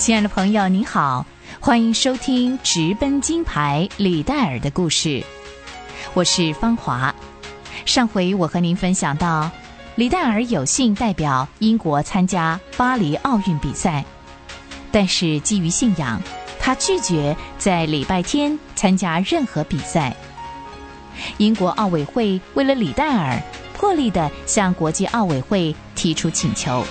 亲爱的朋友，您好，欢迎收听《直奔金牌》李戴尔的故事。我是芳华。上回我和您分享到，李戴尔有幸代表英国参加巴黎奥运比赛，但是基于信仰，他拒绝在礼拜天参加任何比赛。英国奥委会为了李戴尔，破例的向国际奥委会提出请求。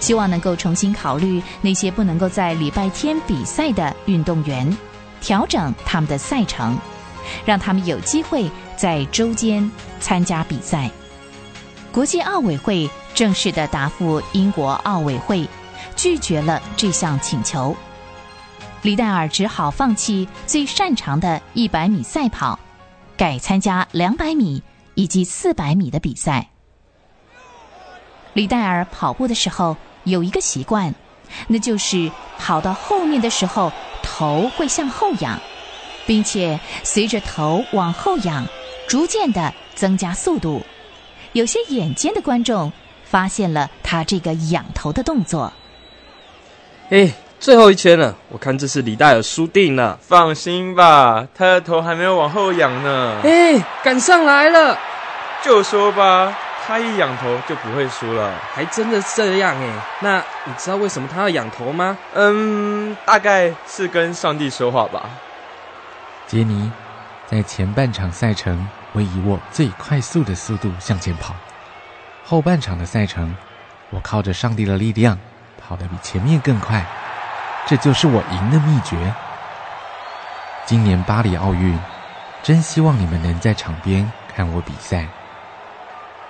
希望能够重新考虑那些不能够在礼拜天比赛的运动员，调整他们的赛程，让他们有机会在周间参加比赛。国际奥委会正式的答复英国奥委会，拒绝了这项请求。李戴尔只好放弃最擅长的一百米赛跑，改参加两百米以及四百米的比赛。李戴尔跑步的时候有一个习惯，那就是跑到后面的时候头会向后仰，并且随着头往后仰，逐渐的增加速度。有些眼尖的观众发现了他这个仰头的动作。哎，最后一圈了，我看这是李戴尔输定了。放心吧，他的头还没有往后仰呢。哎，赶上来了，就说吧。他一仰头就不会输了，还真的这样哎？那你知道为什么他要仰头吗？嗯，大概是跟上帝说话吧。杰尼在前半场赛程会以我最快速的速度向前跑，后半场的赛程我靠着上帝的力量跑得比前面更快，这就是我赢的秘诀。今年巴黎奥运，真希望你们能在场边看我比赛。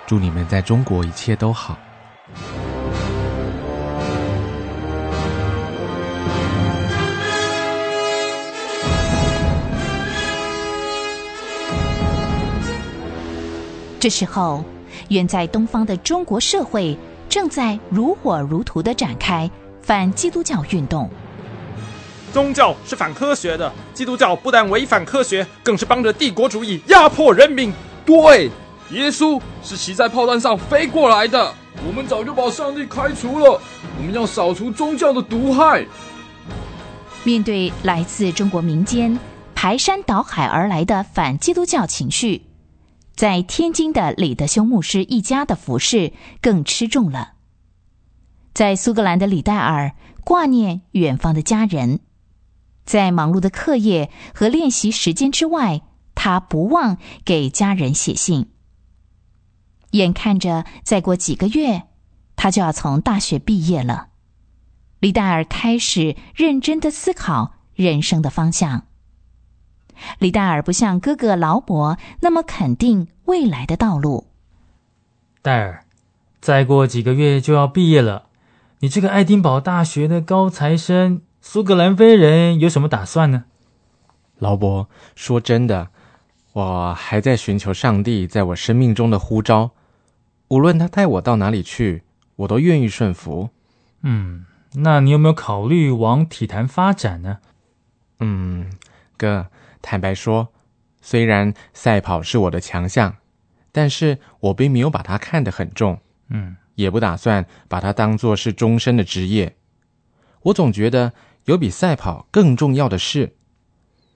祝你们在中国一切都好。这时候，远在东方的中国社会正在如火如荼的展开反基督教运动。宗教是反科学的，基督教不但违反科学，更是帮着帝国主义压迫人民。对。耶稣是骑在炮弹上飞过来的，我们早就把上帝开除了。我们要扫除宗教的毒害。面对来自中国民间排山倒海而来的反基督教情绪，在天津的李德修牧师一家的服饰更吃重了。在苏格兰的李戴尔挂念远方的家人，在忙碌的课业和练习时间之外，他不忘给家人写信。眼看着再过几个月，他就要从大学毕业了。李戴尔开始认真的思考人生的方向。李戴尔不像哥哥劳勃那么肯定未来的道路。戴尔，再过几个月就要毕业了，你这个爱丁堡大学的高材生、苏格兰飞人有什么打算呢？劳勃，说真的，我还在寻求上帝在我生命中的呼召。无论他带我到哪里去，我都愿意顺服。嗯，那你有没有考虑往体坛发展呢？嗯，哥，坦白说，虽然赛跑是我的强项，但是我并没有把它看得很重。嗯，也不打算把它当做是终身的职业。我总觉得有比赛跑更重要的事。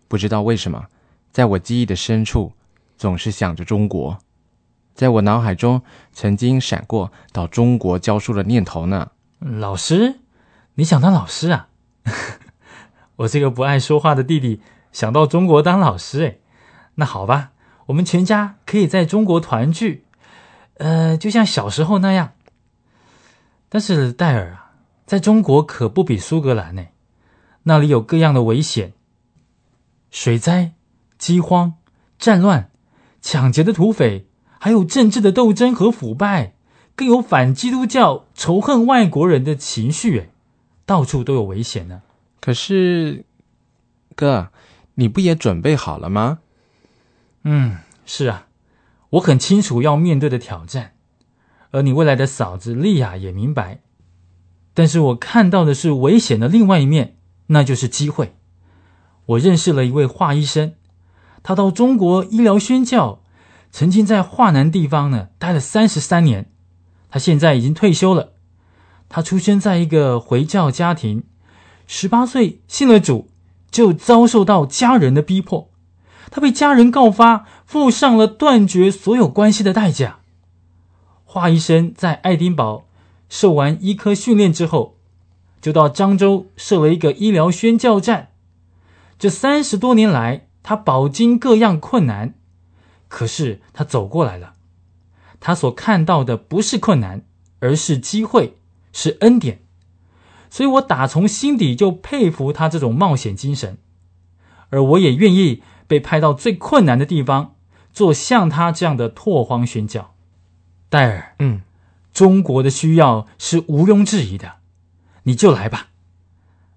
不知道为什么，在我记忆的深处，总是想着中国。在我脑海中曾经闪过到中国教书的念头呢。老师，你想当老师啊？我这个不爱说话的弟弟想到中国当老师，哎，那好吧，我们全家可以在中国团聚，呃，就像小时候那样。但是戴尔啊，在中国可不比苏格兰呢，那里有各样的危险：水灾、饥荒、战乱、抢劫的土匪。还有政治的斗争和腐败，更有反基督教、仇恨外国人的情绪，哎，到处都有危险呢。可是，哥，你不也准备好了吗？嗯，是啊，我很清楚要面对的挑战，而你未来的嫂子莉亚也明白。但是我看到的是危险的另外一面，那就是机会。我认识了一位华医生，他到中国医疗宣教。曾经在华南地方呢待了三十三年，他现在已经退休了。他出生在一个回教家庭，十八岁信了主，就遭受到家人的逼迫，他被家人告发，付上了断绝所有关系的代价。华医生在爱丁堡受完医科训练之后，就到漳州设了一个医疗宣教站。这三十多年来，他饱经各样困难，可是他走过来了。他所看到的不是困难，而是机会，是恩典。所以我打从心底就佩服他这种冒险精神，而我也愿意被派到最困难的地方，做像他这样的拓荒宣教。戴尔，嗯，中国的需要是毋庸置疑的，你就来吧。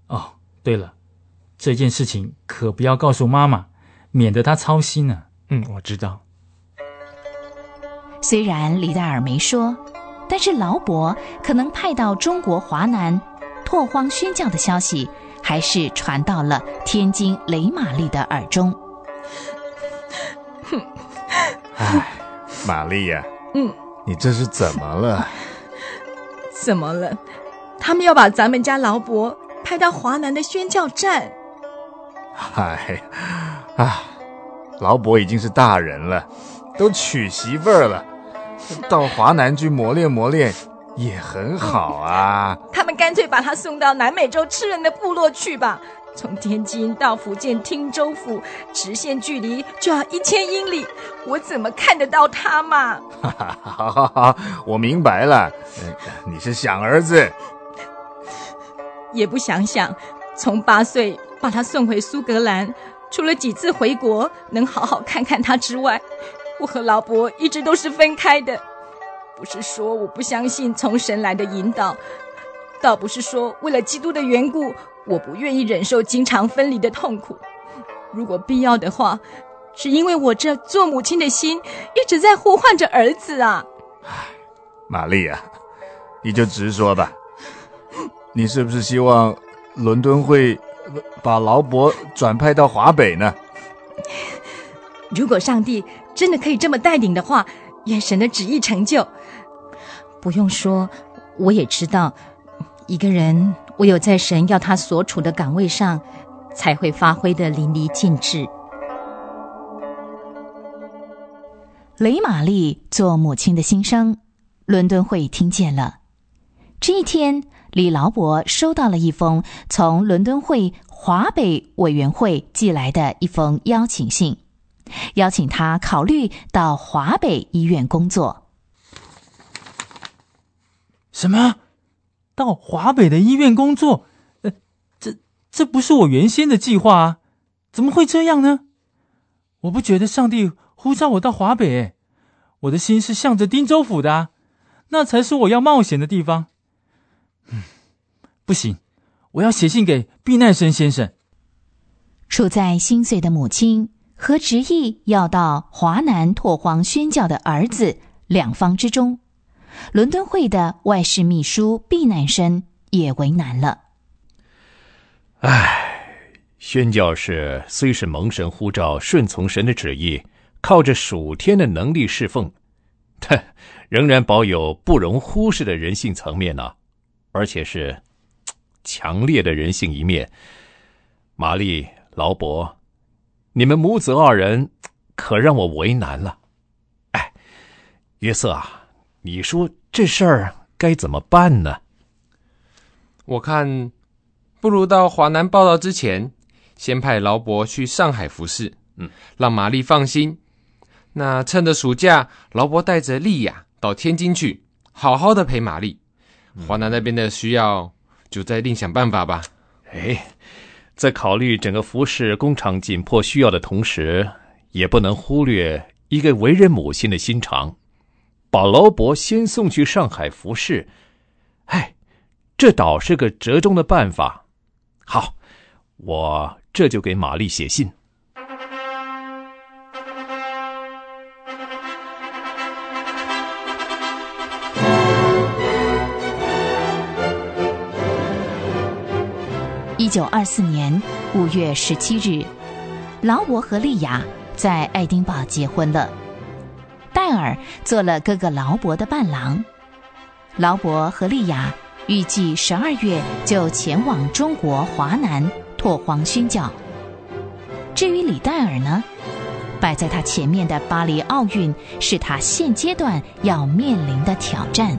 哦，对了，这件事情可不要告诉妈妈，免得他操心呢。嗯，我知道。虽然李戴尔没说，但是劳勃可能派到中国华南拓荒宣教的消息，还是传到了天津雷玛丽的耳中。哼 唉，玛丽呀，嗯。你这是怎么了？怎么了？他们要把咱们家劳勃派到华南的宣教站。嗨，啊，老伯已经是大人了，都娶媳妇儿了，到华南去磨练磨练也很好啊。他们干脆把他送到南美洲吃人的部落去吧。从天津到福建汀州府，直线距离就要一千英里，我怎么看得到他嘛？哈哈，好好好，我明白了，你是想儿子，也不想想，从八岁把他送回苏格兰，除了几次回国能好好看看他之外，我和老伯一直都是分开的。不是说我不相信从神来的引导，倒不是说为了基督的缘故。我不愿意忍受经常分离的痛苦，如果必要的话，是因为我这做母亲的心一直在呼唤着儿子啊。玛丽啊，你就直说吧，你是不是希望伦敦会把劳勃转派到华北呢？如果上帝真的可以这么带领的话，愿神的旨意成就。不用说，我也知道，一个人。唯有在神要他所处的岗位上，才会发挥的淋漓尽致。雷玛丽做母亲的心声，伦敦会听见了。这一天，李劳勃收到了一封从伦敦会华北委员会寄来的一封邀请信，邀请他考虑到华北医院工作。什么？到华北的医院工作，呃，这这不是我原先的计划啊！怎么会这样呢？我不觉得上帝呼召我到华北，我的心是向着汀州府的，那才是我要冒险的地方。嗯，不行，我要写信给避难生先生。处在心碎的母亲和执意要到华南拓荒宣教的儿子两方之中。伦敦会的外事秘书避难生也为难了。唉，宣教士虽是蒙神呼召，顺从神的旨意，靠着属天的能力侍奉，但仍然保有不容忽视的人性层面呢，而且是强烈的人性一面。玛丽、劳勃，你们母子二人可让我为难了。哎，约瑟啊！你说这事儿该怎么办呢？我看，不如到华南报道之前，先派劳勃去上海服侍，嗯，让玛丽放心。那趁着暑假，劳勃带着莉亚到天津去，好好的陪玛丽。华南那边的需要，就再另想办法吧。哎，在考虑整个服饰工厂紧迫需要的同时，也不能忽略一个为人母亲的心肠。把劳勃先送去上海服饰，哎，这倒是个折中的办法。好，我这就给玛丽写信。九二四年五月十七日，劳勃和莉亚在爱丁堡结婚了。戴尔做了哥哥劳勃的伴郎，劳勃和莉亚预计十二月就前往中国华南拓荒宣教。至于李戴尔呢，摆在他前面的巴黎奥运是他现阶段要面临的挑战。